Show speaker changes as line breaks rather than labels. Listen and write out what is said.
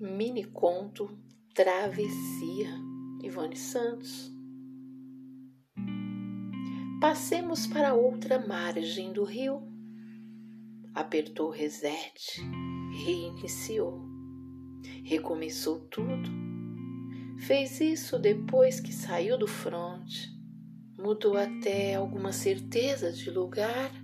mini conto Travessia, Ivone Santos. Passemos para outra margem do rio. Apertou reset, reiniciou, recomeçou tudo. Fez isso depois que saiu do front, mudou até alguma certeza de lugar